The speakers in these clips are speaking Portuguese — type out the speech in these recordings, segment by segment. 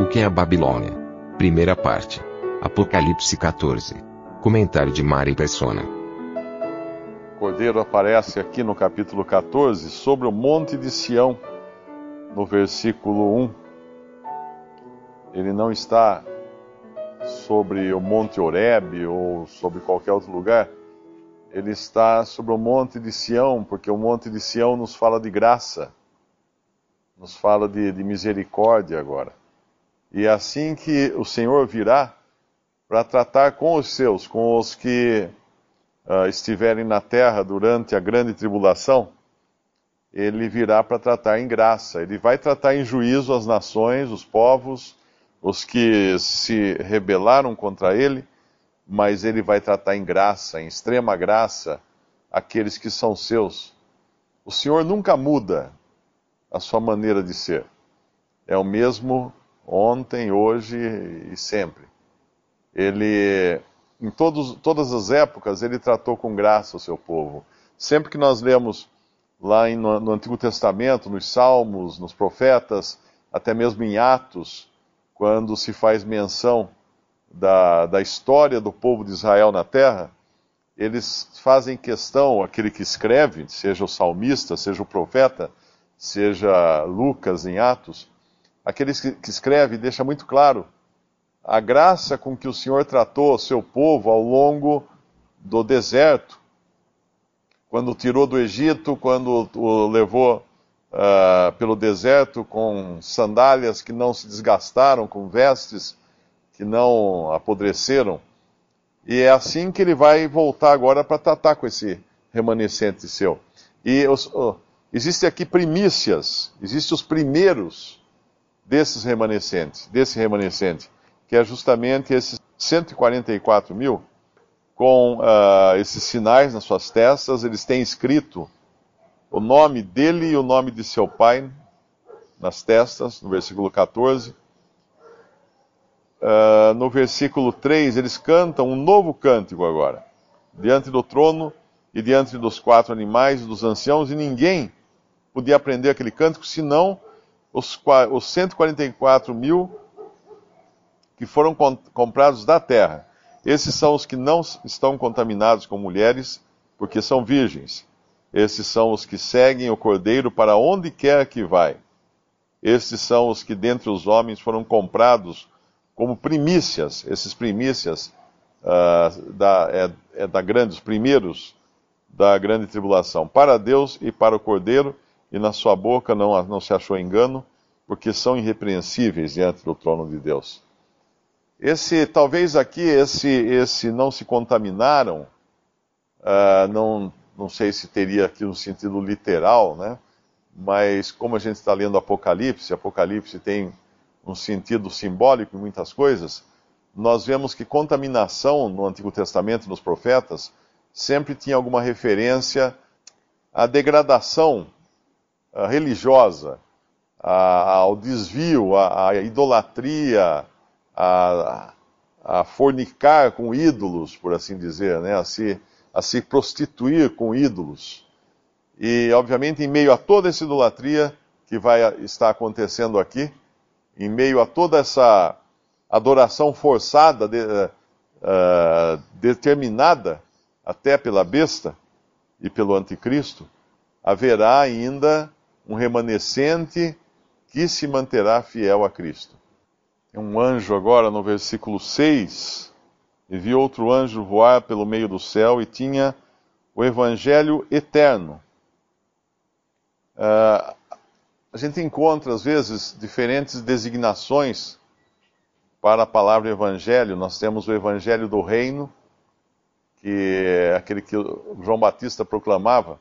O que é a Babilônia? Primeira parte. Apocalipse 14. Comentário de Mari Persona. Cordeiro aparece aqui no capítulo 14 sobre o Monte de Sião, no versículo 1. Ele não está sobre o Monte Oreb ou sobre qualquer outro lugar. Ele está sobre o Monte de Sião, porque o Monte de Sião nos fala de graça, nos fala de, de misericórdia agora. E é assim que o Senhor virá para tratar com os seus, com os que uh, estiverem na terra durante a grande tribulação, ele virá para tratar em graça. Ele vai tratar em juízo as nações, os povos, os que se rebelaram contra ele, mas ele vai tratar em graça, em extrema graça, aqueles que são seus. O Senhor nunca muda a sua maneira de ser. É o mesmo ontem, hoje e sempre. Ele, em todos, todas as épocas, ele tratou com graça o seu povo. Sempre que nós lemos lá em, no, no Antigo Testamento, nos Salmos, nos Profetas, até mesmo em Atos, quando se faz menção da, da história do povo de Israel na terra, eles fazem questão, aquele que escreve, seja o salmista, seja o profeta, seja Lucas em Atos, aquele que, que escreve deixa muito claro a graça com que o Senhor tratou o seu povo ao longo do deserto, quando o tirou do Egito, quando o levou uh, pelo deserto com sandálias que não se desgastaram, com vestes que não apodreceram. E é assim que ele vai voltar agora para tratar com esse remanescente seu. E os, uh, existem aqui primícias, existem os primeiros desses remanescentes, desse remanescente, que é justamente esses 144 mil, com uh, esses sinais nas suas testas, eles têm escrito o nome dele e o nome de seu pai nas testas, no versículo 14. Uh, ah, no versículo 3, eles cantam um novo cântico agora, diante do trono e diante dos quatro animais e dos anciãos, e ninguém podia aprender aquele cântico senão os, os 144 mil que foram comprados da terra. Esses são os que não estão contaminados com mulheres, porque são virgens. Esses são os que seguem o Cordeiro para onde quer que vai. Esses são os que dentre os homens foram comprados como primícias. Esses primícias uh, da, é, é da grande, os primeiros da grande tribulação. Para Deus e para o Cordeiro, e na sua boca não, não se achou engano, porque são irrepreensíveis diante do trono de Deus. Esse, talvez aqui, esse, esse não se contaminaram, uh, não, não sei se teria aqui um sentido literal, né? Mas como a gente está lendo Apocalipse, Apocalipse tem um sentido simbólico em muitas coisas, nós vemos que contaminação no Antigo Testamento, nos profetas, sempre tinha alguma referência à degradação religiosa, a, ao desvio, à, idolatria, a, a, fornicar com ídolos, por assim dizer, né? a se a se prostituir com ídolos. E, obviamente, em meio a toda essa idolatria que vai estar acontecendo aqui, em meio a toda essa adoração forçada, de, uh, determinada até pela besta e pelo anticristo, haverá ainda um remanescente que se manterá fiel a Cristo. Um anjo agora no versículo 6 e vi outro anjo voar pelo meio do céu e tinha o evangelho eterno. Uh, a gente encontra, às vezes, diferentes designações para a palavra evangelho. Nós temos o evangelho do reino, que é aquele que João Batista proclamava: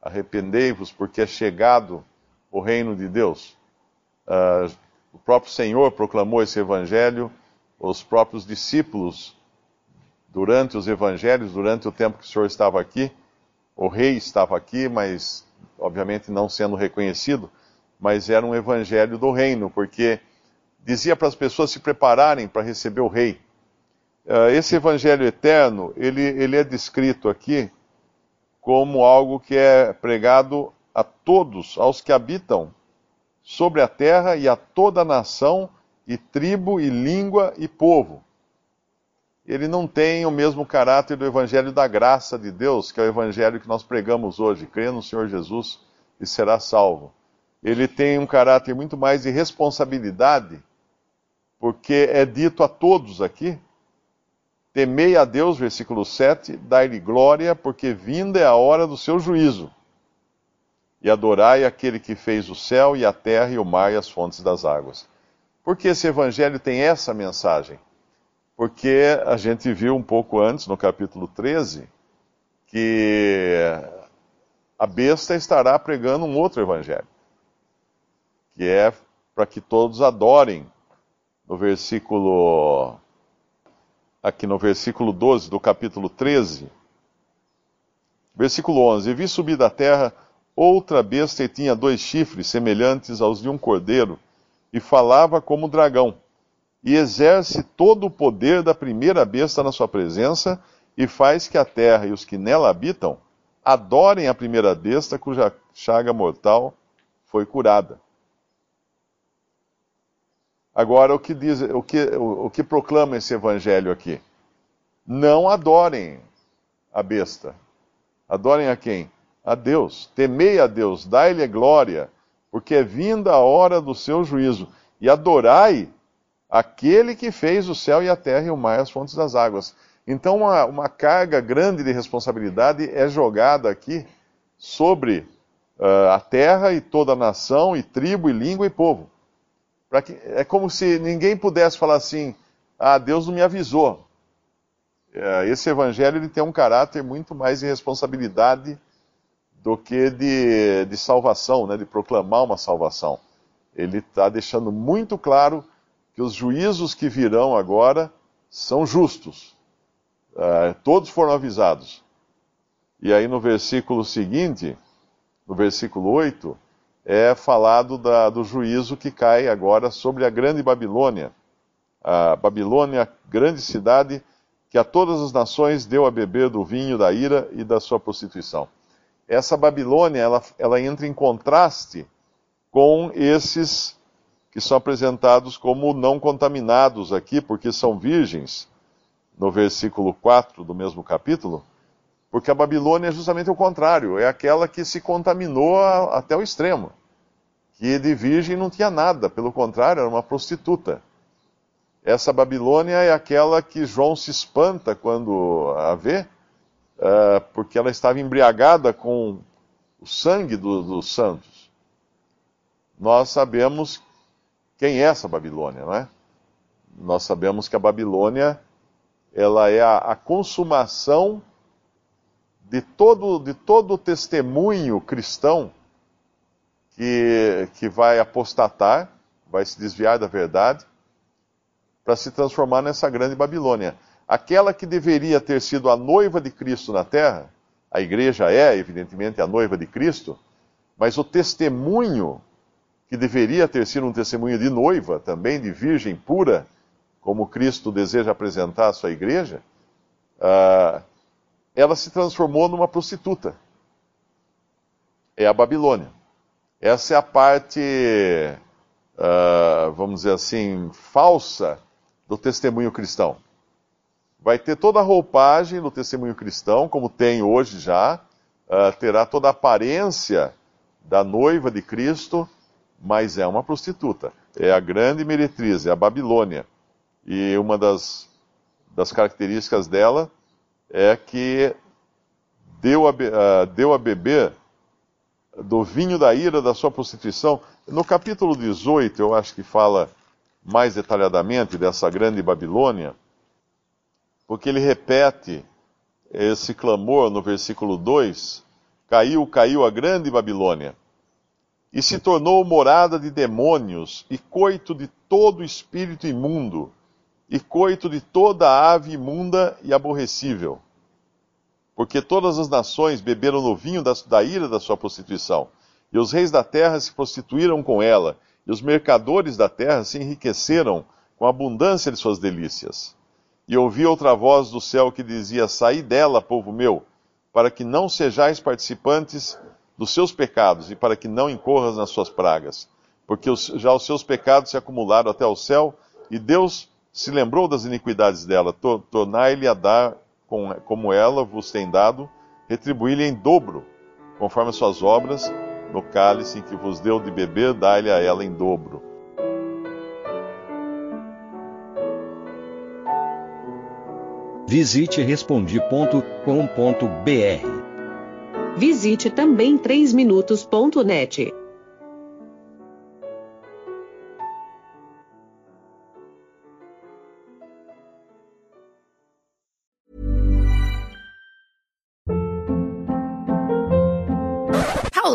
arrependei-vos, porque é chegado o reino de Deus. Uh, o próprio Senhor proclamou esse evangelho, os próprios discípulos, durante os evangelhos, durante o tempo que o Senhor estava aqui, o rei estava aqui, mas obviamente não sendo reconhecido, mas era um evangelho do reino, porque dizia para as pessoas se prepararem para receber o rei. Uh, esse evangelho eterno, ele, ele é descrito aqui como algo que é pregado a todos, aos que habitam sobre a terra e a toda nação, e tribo, e língua, e povo. Ele não tem o mesmo caráter do Evangelho da graça de Deus, que é o Evangelho que nós pregamos hoje. Crê no Senhor Jesus e será salvo. Ele tem um caráter muito mais de responsabilidade, porque é dito a todos aqui: temei a Deus, versículo 7, dai-lhe glória, porque vinda é a hora do seu juízo e adorai aquele que fez o céu e a terra e o mar e as fontes das águas. Por que esse evangelho tem essa mensagem? Porque a gente viu um pouco antes, no capítulo 13, que a besta estará pregando um outro evangelho, que é para que todos adorem. No versículo aqui no versículo 12 do capítulo 13, versículo 11: E vi subir da terra Outra besta e tinha dois chifres semelhantes aos de um cordeiro, e falava como dragão, e exerce todo o poder da primeira besta na sua presença, e faz que a terra e os que nela habitam adorem a primeira besta cuja chaga mortal foi curada. Agora, o que, diz, o que, o, o que proclama esse evangelho aqui? Não adorem a besta. Adorem a quem? a Deus, temei a Deus, dai-lhe glória, porque é vinda a hora do seu juízo, e adorai aquele que fez o céu e a terra e o mar e as fontes das águas. Então, uma, uma carga grande de responsabilidade é jogada aqui sobre uh, a terra e toda a nação, e tribo, e língua e povo. Que, é como se ninguém pudesse falar assim: ah, Deus não me avisou. Uh, esse evangelho ele tem um caráter muito mais de responsabilidade do que de, de salvação, né, de proclamar uma salvação. Ele está deixando muito claro que os juízos que virão agora são justos. Uh, todos foram avisados. E aí no versículo seguinte, no versículo 8, é falado da, do juízo que cai agora sobre a grande Babilônia. A Babilônia, grande cidade, que a todas as nações deu a beber do vinho da ira e da sua prostituição essa Babilônia ela, ela entra em contraste com esses que são apresentados como não contaminados aqui, porque são virgens, no versículo 4 do mesmo capítulo, porque a Babilônia é justamente o contrário, é aquela que se contaminou a, até o extremo, que de virgem não tinha nada, pelo contrário, era uma prostituta. Essa Babilônia é aquela que João se espanta quando a vê, uh, porque ela estava embriagada com o sangue do, dos santos. Nós sabemos quem é essa Babilônia, não é? Nós sabemos que a Babilônia ela é a, a consumação de todo, de todo o testemunho cristão que, que vai apostatar, vai se desviar da verdade, para se transformar nessa grande Babilônia. Aquela que deveria ter sido a noiva de Cristo na terra, a igreja é, evidentemente, a noiva de Cristo, mas o testemunho que deveria ter sido um testemunho de noiva, também de virgem pura, como Cristo deseja apresentar a sua igreja, uh, ela se transformou numa prostituta. É a Babilônia. Essa é a parte, uh, vamos dizer assim, falsa do testemunho cristão vai ter toda a roupagem do testemunho cristão, como tem hoje já, uh, terá toda a aparência da noiva de Cristo, mas é uma prostituta. É a grande meretriz, é a Babilônia. E uma das, das características dela é que deu a, uh, deu a beber do vinho da ira da sua prostituição. No capítulo 18, eu acho que fala mais detalhadamente dessa grande Babilônia porque ele repete esse clamor no versículo 2: Caiu, caiu a grande Babilônia. e se tornou morada de demônios e coito de todo espírito imundo e coito de toda ave imunda e aborrecível. Porque todas as nações beberam no vinho da, da ira da sua prostituição, e os reis da terra se prostituíram com ela, e os mercadores da terra se enriqueceram com a abundância de suas delícias. E ouvi outra voz do céu que dizia: Saí dela, povo meu, para que não sejais participantes dos seus pecados e para que não incorras nas suas pragas. Porque já os seus pecados se acumularam até o céu e Deus se lembrou das iniquidades dela. Tornai-lhe a dar com, como ela vos tem dado, retribuí-lhe em dobro, conforme as suas obras, no cálice em que vos deu de beber, dai-lhe a ela em dobro. Visite respondi.com.br. Visite também 3minutos.net.